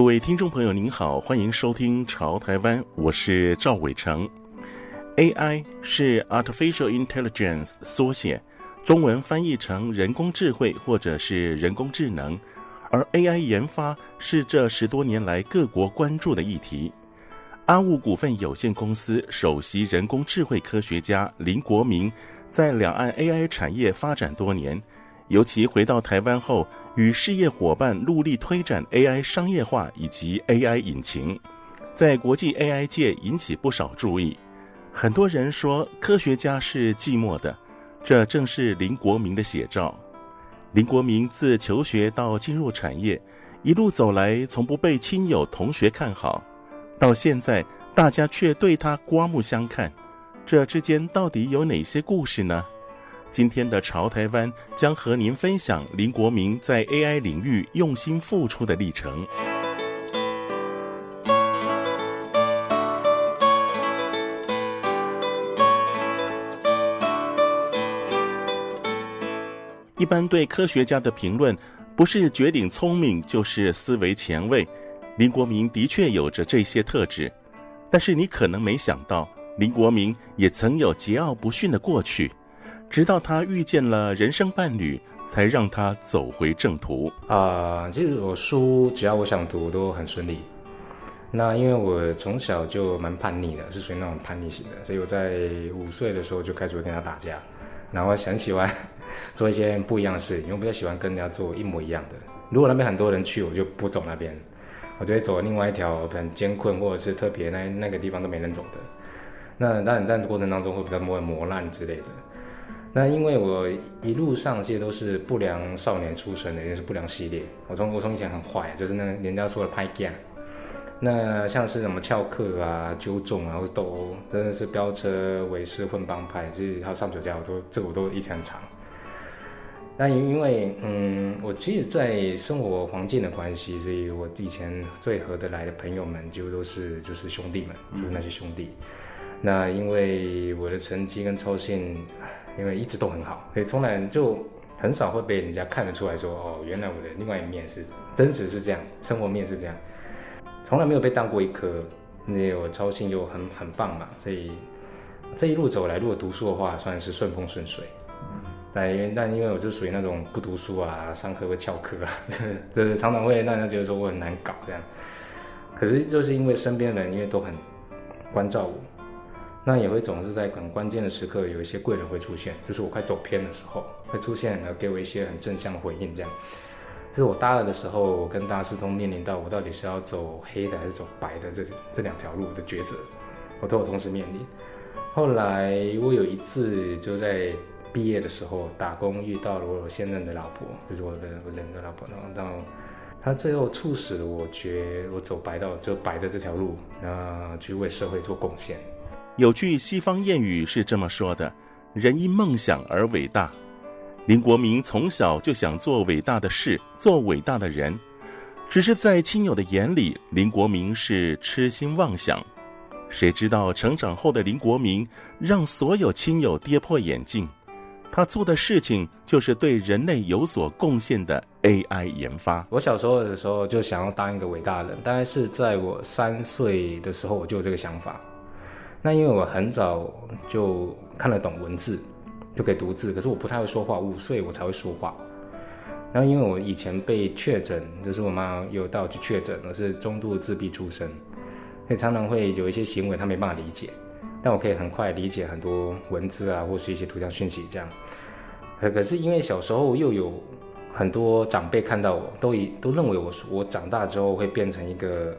各位听众朋友，您好，欢迎收听《潮台湾》，我是赵伟成。AI 是 Artificial Intelligence 缩写，中文翻译成人工智慧或者是人工智能。而 AI 研发是这十多年来各国关注的议题。阿物股份有限公司首席人工智慧科学家林国明，在两岸 AI 产业发展多年。尤其回到台湾后，与事业伙伴陆力推展 AI 商业化以及 AI 引擎，在国际 AI 界引起不少注意。很多人说科学家是寂寞的，这正是林国明的写照。林国明自求学到进入产业，一路走来从不被亲友同学看好，到现在大家却对他刮目相看。这之间到底有哪些故事呢？今天的潮台湾将和您分享林国明在 AI 领域用心付出的历程。一般对科学家的评论，不是绝顶聪明，就是思维前卫。林国明的确有着这些特质，但是你可能没想到，林国明也曾有桀骜不驯的过去。直到他遇见了人生伴侣，才让他走回正途。啊、其实我书只要我想读都很顺利。那因为我从小就蛮叛逆的，是属于那种叛逆型的，所以我在五岁的时候就开始会跟他打架。然后很喜欢 做一些不一样的事，因为我比较喜欢跟人家做一模一样的。如果那边很多人去，我就不走那边，我就会走另外一条很艰困或者是特别那那个地方都没人走的。那但，但过程当中会比较磨磨烂之类的。那因为我一路上这些都是不良少年出身的，也是不良系列。我从我从以前很坏，就是那人家说的歹囝。那像是什么翘课啊、纠众啊，或者斗殴，真的是飙车、违誓、混帮派，就是还有上酒家，我都这个我都一直很长。那因为嗯，我其实，在生活环境的关系，所以我以前最合得来的朋友们，几乎都是就是兄弟们，就是那些兄弟。嗯、那因为我的成绩跟操行。因为一直都很好，所以从来就很少会被人家看得出来说，哦，原来我的另外一面是真实是这样，生活面是这样，从来没有被当过一科。那我操心又很很棒嘛，所以这一路走来，如果读书的话，算是顺风顺水。但因为但因为我是属于那种不读书啊，上课会翘课啊，就是常常会让人觉得说我很难搞这样。可是就是因为身边的人，因为都很关照我。但也会总是在很关键的时刻，有一些贵人会出现，就是我快走偏的时候会出现，然后给我一些很正向的回应。这样，这是我大二的时候，我跟大师通面临到我到底是要走黑的还是走白的这这两条路的抉择，我都有同时面临。后来我有一次就在毕业的时候打工，遇到了我现任的老婆，就是我的我的老婆，然后到她最后促使了我觉我走白道，就白的这条路，然后去为社会做贡献。有句西方谚语是这么说的：“人因梦想而伟大。”林国明从小就想做伟大的事，做伟大的人，只是在亲友的眼里，林国明是痴心妄想。谁知道成长后的林国明让所有亲友跌破眼镜，他做的事情就是对人类有所贡献的 AI 研发。我小时候的时候就想要当一个伟大人，大概是在我三岁的时候我就有这个想法。那因为我很早就看得懂文字，就可以读字，可是我不太会说话，五岁我才会说话。然后因为我以前被确诊，就是我妈有带我去确诊，我是中度自闭出身，所以常常会有一些行为她没办法理解，但我可以很快理解很多文字啊，或是一些图像讯息这样。可可是因为小时候又有很多长辈看到我，都以都认为我我长大之后会变成一个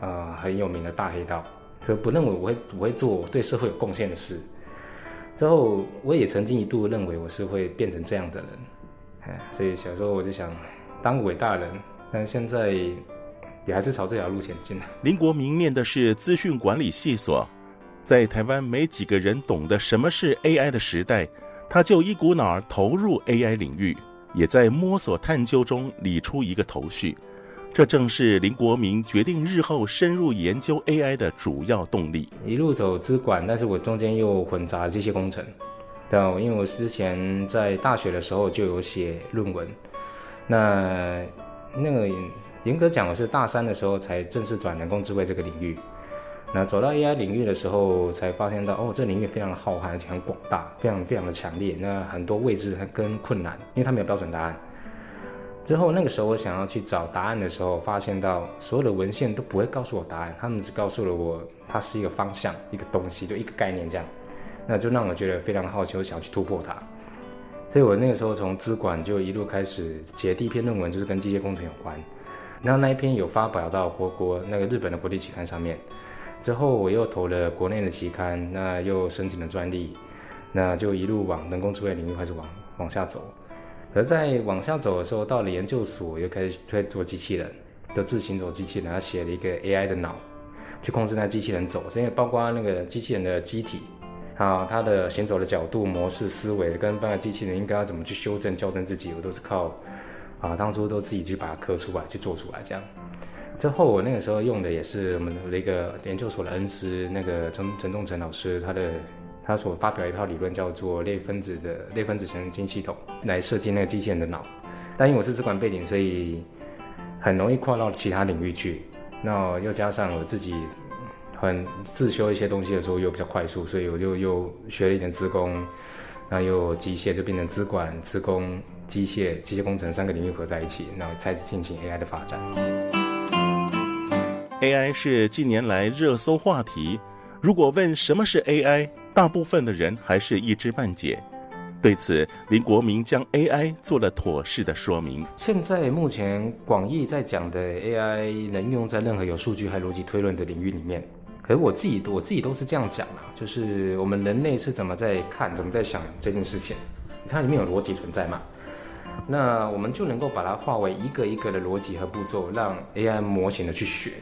啊、很有名的大黑道。就不认为我会我会做对社会有贡献的事。之后我也曾经一度认为我是会变成这样的人，哎，所以小时候我就想，当个伟大人，但现在也还是朝这条路前进。林国明念的是资讯管理系所，在台湾没几个人懂得什么是 AI 的时代，他就一股脑儿投入 AI 领域，也在摸索探究中理出一个头绪。这正是林国明决定日后深入研究 AI 的主要动力。一路走资管，但是我中间又混杂机械工程。对，因为我之前在大学的时候就有写论文，那那个严格讲，我是大三的时候才正式转人工智慧这个领域。那走到 AI 领域的时候，才发现到哦，这领域非常的浩瀚，而且很广大，非常非常的强烈。那很多位置跟困难，因为它没有标准答案。之后那个时候，我想要去找答案的时候，发现到所有的文献都不会告诉我答案，他们只告诉了我它是一个方向，一个东西，就一个概念这样。那就让我觉得非常好奇，我想要去突破它。所以我那个时候从资管就一路开始写第一篇论文，就是跟机械工程有关。然后那一篇有发表到国国那个日本的国际期刊上面。之后我又投了国内的期刊，那又申请了专利，那就一路往人工智慧领域开始往往下走。而在往下走的时候，到了研究所又开始在做机器人，就自行走机器人，他写了一个 AI 的脑，去控制那机器人走，所以包括那个机器人的机体，啊，它的行走的角度、模式、思维，跟半个机器人应该要怎么去修正、校正自己，我都是靠，啊，当初都自己去把它刻出来、去做出来这样。之后我那个时候用的也是我们的一个研究所的恩师，那个陈陈仲成老师，他的。他所发表一套理论叫做类分子的类分子神经系统，来设计那个机器人的脑。但因为我是资管背景，所以很容易跨到其他领域去。那又加上我自己很自修一些东西的时候又比较快速，所以我就又学了一点资工，然后又机械，就变成资管、资工、机械、机械工程三个领域合在一起，然后才进行 AI 的发展。AI 是近年来热搜话题。如果问什么是 AI，大部分的人还是一知半解。对此，林国明将 AI 做了妥适的说明。现在目前广义在讲的 AI 能用在任何有数据和逻辑推论的领域里面。可是我自己，我自己都是这样讲啊，就是我们人类是怎么在看、怎么在想这件事情，它里面有逻辑存在嘛？那我们就能够把它化为一个一个的逻辑和步骤，让 AI 模型的去学，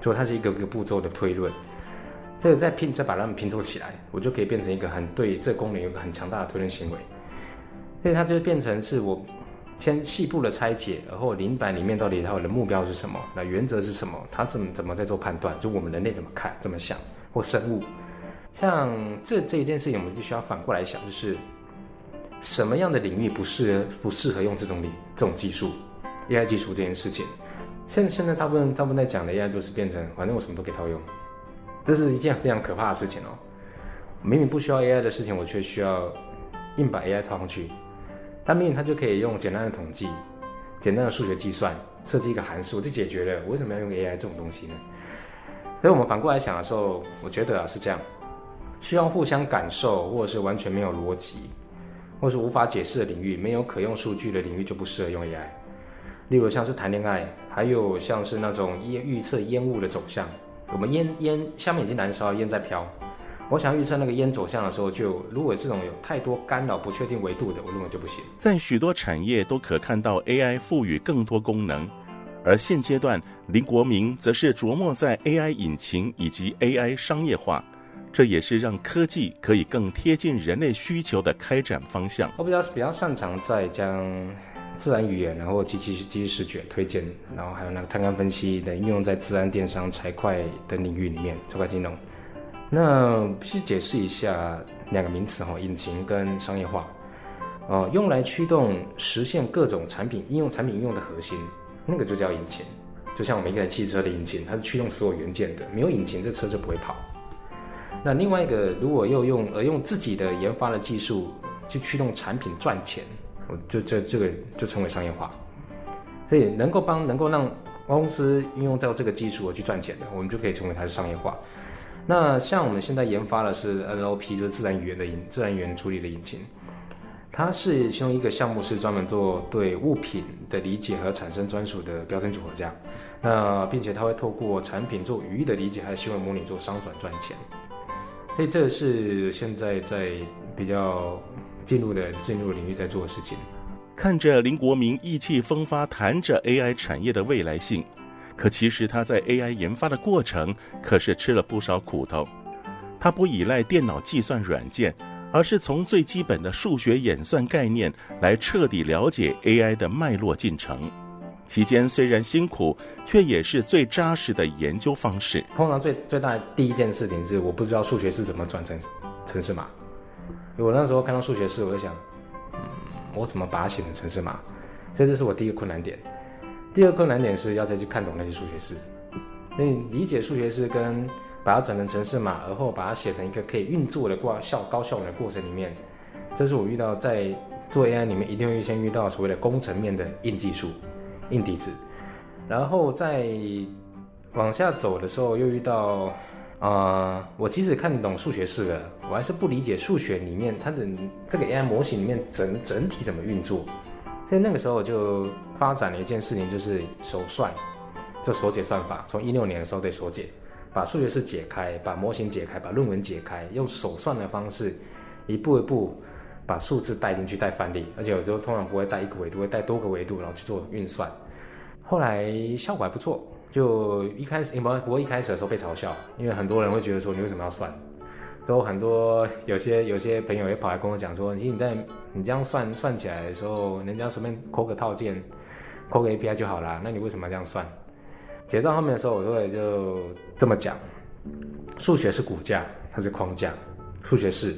就它是一个个步骤的推论。这个再拼，再把它们拼凑起来，我就可以变成一个很对这功能有个很强大的推论行为。所以它就变成是我先细部的拆解，然后灵摆里面到底它的目标是什么，那原则是什么，它怎么怎么在做判断，就我们人类怎么看、怎么想，或生物。像这这一件事情，我们必须要反过来想，就是什么样的领域不适合不适合用这种领这种技术，AI 技术这件事情。现现在大部分大部分在讲的 AI 都是变成，反正我什么都给它用。这是一件非常可怕的事情哦！明明不需要 AI 的事情，我却需要硬把 AI 套上去。但明明它就可以用简单的统计、简单的数学计算，设计一个函数，就解决了。我为什么要用 AI 这种东西呢？所以我们反过来想的时候，我觉得啊是这样：需要互相感受，或者是完全没有逻辑，或是无法解释的领域，没有可用数据的领域就不适合用 AI。例如像是谈恋爱，还有像是那种烟预测烟雾的走向。我们烟烟下面已经燃烧，烟在飘。我想预测那个烟走向的时候，就如果这种有太多干扰、不确定维度的，我认为就不行。在许多产业都可看到 AI 赋予更多功能，而现阶段林国明则是琢磨在 AI 引擎以及 AI 商业化，这也是让科技可以更贴近人类需求的开展方向。我比较比较擅长在将。自然语言，然后机器机器视觉推荐，然后还有那个探勘分析的应用在自然、电商、财会等领域里面，这块金融。那必须解释一下两个名词哈，引擎跟商业化。哦，用来驱动实现各种产品应用、产品应用的核心，那个就叫引擎。就像我们一台汽车的引擎，它是驱动所有元件的，没有引擎，这车就不会跑。那另外一个，如果又用而用自己的研发的技术去驱动产品赚钱。就这这个就称为商业化，所以能够帮能够让公司运用到这个技术去赚钱的，我们就可以称为它是商业化。那像我们现在研发的是 NLP，就是自然语言的引自然语言处理的引擎，它是其中一个项目，是专门做对物品的理解和产生专属的标签组合这样。那并且它会透过产品做语义的理解，还有行为模拟做商转赚钱。所以这个是现在在比较。进入的进入领域在做的事情。看着林国明意气风发谈着 AI 产业的未来性，可其实他在 AI 研发的过程可是吃了不少苦头。他不依赖电脑计算软件，而是从最基本的数学演算概念来彻底了解 AI 的脉络进程。期间虽然辛苦，却也是最扎实的研究方式。通常最最大的第一件事情是，我不知道数学是怎么转成程式码。我那时候看到数学式，我就想，嗯，我怎么把它写成程式码？所以这是我第一个困难点。第二个困难点是要再去看懂那些数学式。所以理解数学式跟把它转成程式码，而后把它写成一个可以运作的过效高效能的过程里面，这是我遇到在做 AI 里面一定会先遇到所谓的工程面的硬技术。硬底子，然后再往下走的时候，又遇到，呃，我即使看懂数学式了，我还是不理解数学里面它的这个 AI 模型里面整整体怎么运作。所以那个时候我就发展了一件事情，就是手算，就手解算法。从一六年的时候对手解，把数学式解开，把模型解开，把论文解开，用手算的方式，一步一步。把数字带进去，带范例，而且有时候通常不会带一个维度，会带多个维度，然后去做运算。后来效果还不错，就一开始，不不过一开始的时候被嘲笑，因为很多人会觉得说你为什么要算？之后很多有些有些朋友也跑来跟我讲说，其实你在你这样算算起来的时候，人家随便扣个套件，扣个 API 就好啦，那你为什么要这样算？结账后面的时候，我都会就这么讲：数学是骨架，它是框架，数学是。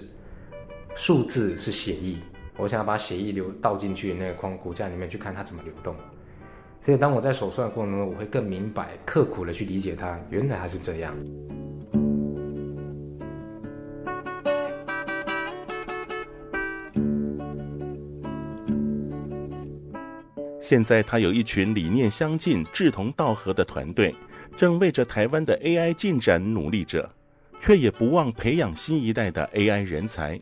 数字是写意，我想要把写意流倒进去那个框骨架里面去看它怎么流动。所以当我在手算的过程中，我会更明白、刻苦的去理解它，原来还是这样。现在他有一群理念相近、志同道合的团队，正为着台湾的 AI 进展努力着，却也不忘培养新一代的 AI 人才。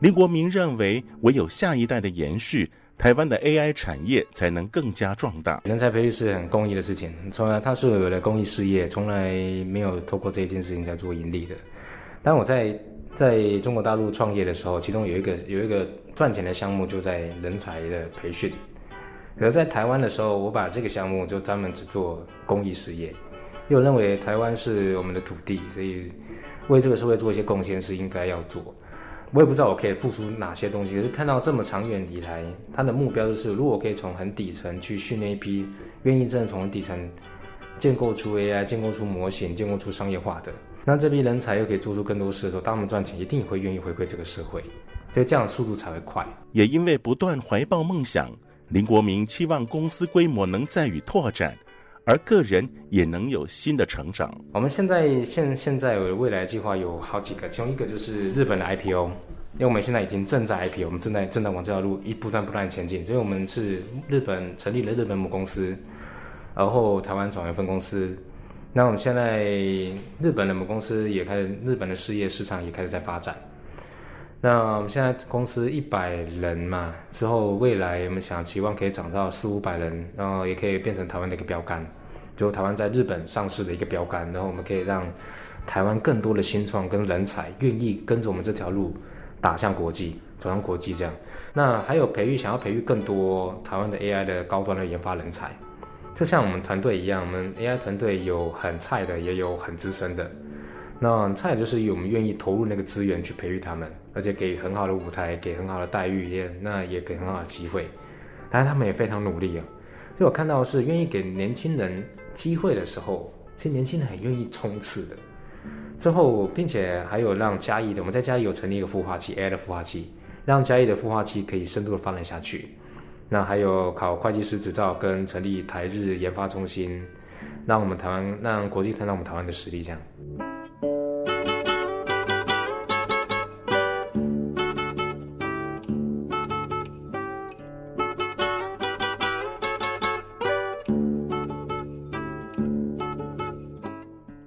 林国明认为，唯有下一代的延续，台湾的 AI 产业才能更加壮大。人才培育是很公益的事情，从来它是我的公益事业，从来没有透过这一件事情在做盈利的。当我在在中国大陆创业的时候，其中有一个有一个赚钱的项目就在人才的培训。而在台湾的时候，我把这个项目就专门只做公益事业，因为我认为台湾是我们的土地，所以为这个社会做一些贡献是应该要做。我也不知道我可以付出哪些东西，可是看到这么长远以来，他的目标就是，如果可以从很底层去训练一批愿意真的从底层建构出 AI、建构出模型、建构出商业化的，那这批人才又可以做出更多事的时候，他们赚钱，一定会愿意回馈这个社会，所以这样的速度才会快。也因为不断怀抱梦想，林国明期望公司规模能再与拓展。而个人也能有新的成长。我们现在现现在未来计划有好几个，其中一个就是日本的 IPO，因为我们现在已经正在 IPO，我们正在正在往这条路一不断不断前进，所以我们是日本成立了日本母公司，然后台湾转为分公司。那我们现在日本的母公司也开始，日本的事业市场也开始在发展。那我们现在公司一百人嘛，之后未来我们想期望可以涨到四五百人，然后也可以变成台湾的一个标杆，就台湾在日本上市的一个标杆，然后我们可以让台湾更多的新创跟人才愿意跟着我们这条路打向国际，走向国际这样。那还有培育，想要培育更多台湾的 AI 的高端的研发人才，就像我们团队一样，我们 AI 团队有很菜的，也有很资深的。那菜就是我们愿意投入那个资源去培育他们，而且给很好的舞台，给很好的待遇，也那也给很好的机会。当然他们也非常努力啊。所以我看到是愿意给年轻人机会的时候，其实年轻人很愿意冲刺的。之后，并且还有让嘉义的，我们在嘉义有成立一个孵化器，AI 的孵化器，让嘉义的孵化器可以深度的发展下去。那还有考会计师执照跟成立台日研发中心，让我们台湾让国际看到我们台湾的实力，这样。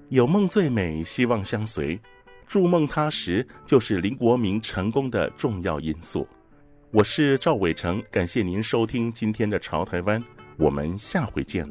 有梦最美，希望相随。筑梦踏实，就是林国民成功的重要因素。我是赵伟成，感谢您收听今天的《潮台湾》，我们下回见。